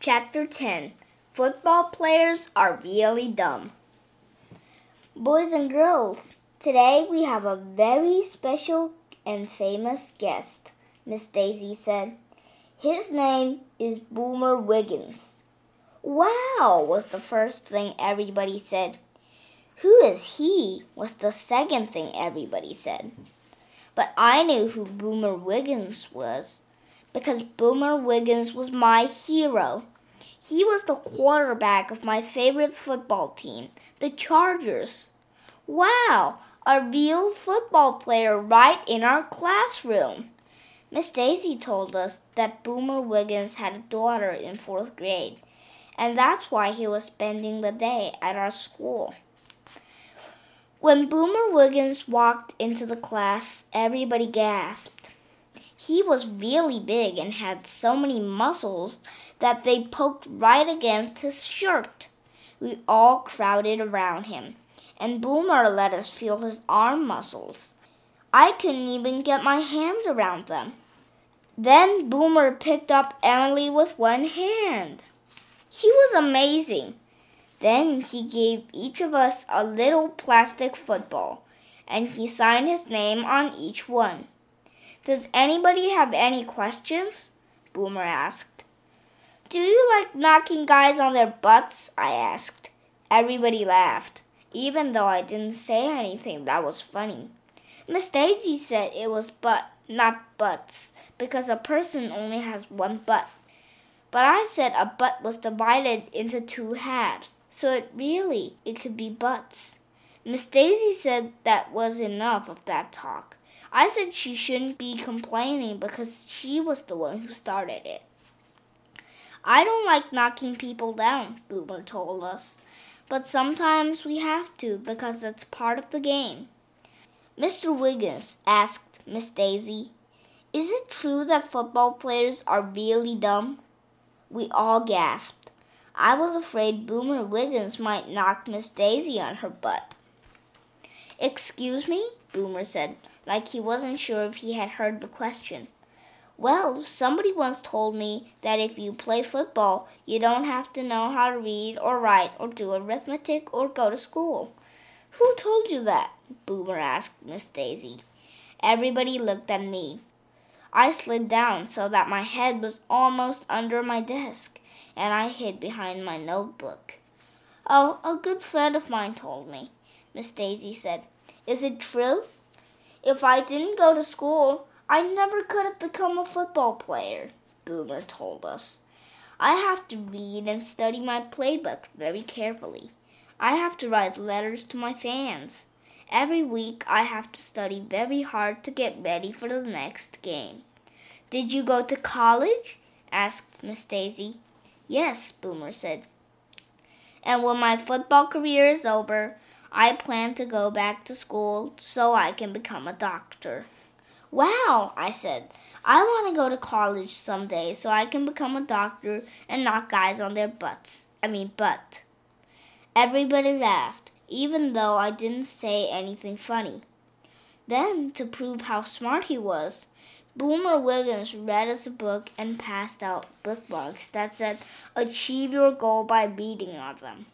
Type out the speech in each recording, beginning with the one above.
Chapter 10 Football Players Are Really Dumb. Boys and girls, today we have a very special and famous guest, Miss Daisy said. His name is Boomer Wiggins. Wow, was the first thing everybody said. Who is he? was the second thing everybody said. But I knew who Boomer Wiggins was because Boomer Wiggins was my hero. He was the quarterback of my favorite football team, the Chargers. Wow, a real football player right in our classroom. Miss Daisy told us that Boomer Wiggins had a daughter in fourth grade, and that's why he was spending the day at our school. When Boomer Wiggins walked into the class, everybody gasped. He was really big and had so many muscles that they poked right against his shirt. We all crowded around him, and Boomer let us feel his arm muscles. I couldn't even get my hands around them. Then Boomer picked up Emily with one hand. He was amazing. Then he gave each of us a little plastic football, and he signed his name on each one. Does anybody have any questions? Boomer asked. Do you like knocking guys on their butts? I asked. Everybody laughed, even though I didn't say anything that was funny. Miss Daisy said it was butt, not butts, because a person only has one butt. But I said a butt was divided into two halves, so it really it could be butts. Miss Daisy said that was enough of that talk. I said she shouldn't be complaining because she was the one who started it. I don't like knocking people down, Boomer told us, but sometimes we have to because it's part of the game. Mr. Wiggins asked Miss Daisy, Is it true that football players are really dumb? We all gasped. I was afraid Boomer Wiggins might knock Miss Daisy on her butt. Excuse me? Boomer said like he wasn't sure if he had heard the question. Well, somebody once told me that if you play football, you don't have to know how to read or write or do arithmetic or go to school. Who told you that? Boomer asked Miss Daisy. Everybody looked at me. I slid down so that my head was almost under my desk, and I hid behind my notebook. Oh, a good friend of mine told me, Miss Daisy said. Is it true? If I didn't go to school, I never could have become a football player, Boomer told us. I have to read and study my playbook very carefully. I have to write letters to my fans. Every week I have to study very hard to get ready for the next game. Did you go to college? asked Miss Daisy. Yes, Boomer said. And when my football career is over, I plan to go back to school so I can become a doctor. Wow, I said. I want to go to college someday so I can become a doctor and knock guys on their butts. I mean, butt. Everybody laughed, even though I didn't say anything funny. Then, to prove how smart he was, Boomer Williams read us a book and passed out bookmarks that said, Achieve your goal by reading on them.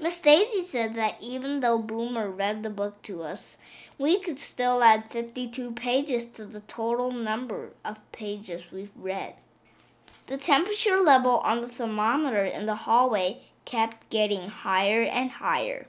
Miss Daisy said that even though Boomer read the book to us, we could still add 52 pages to the total number of pages we've read. The temperature level on the thermometer in the hallway kept getting higher and higher.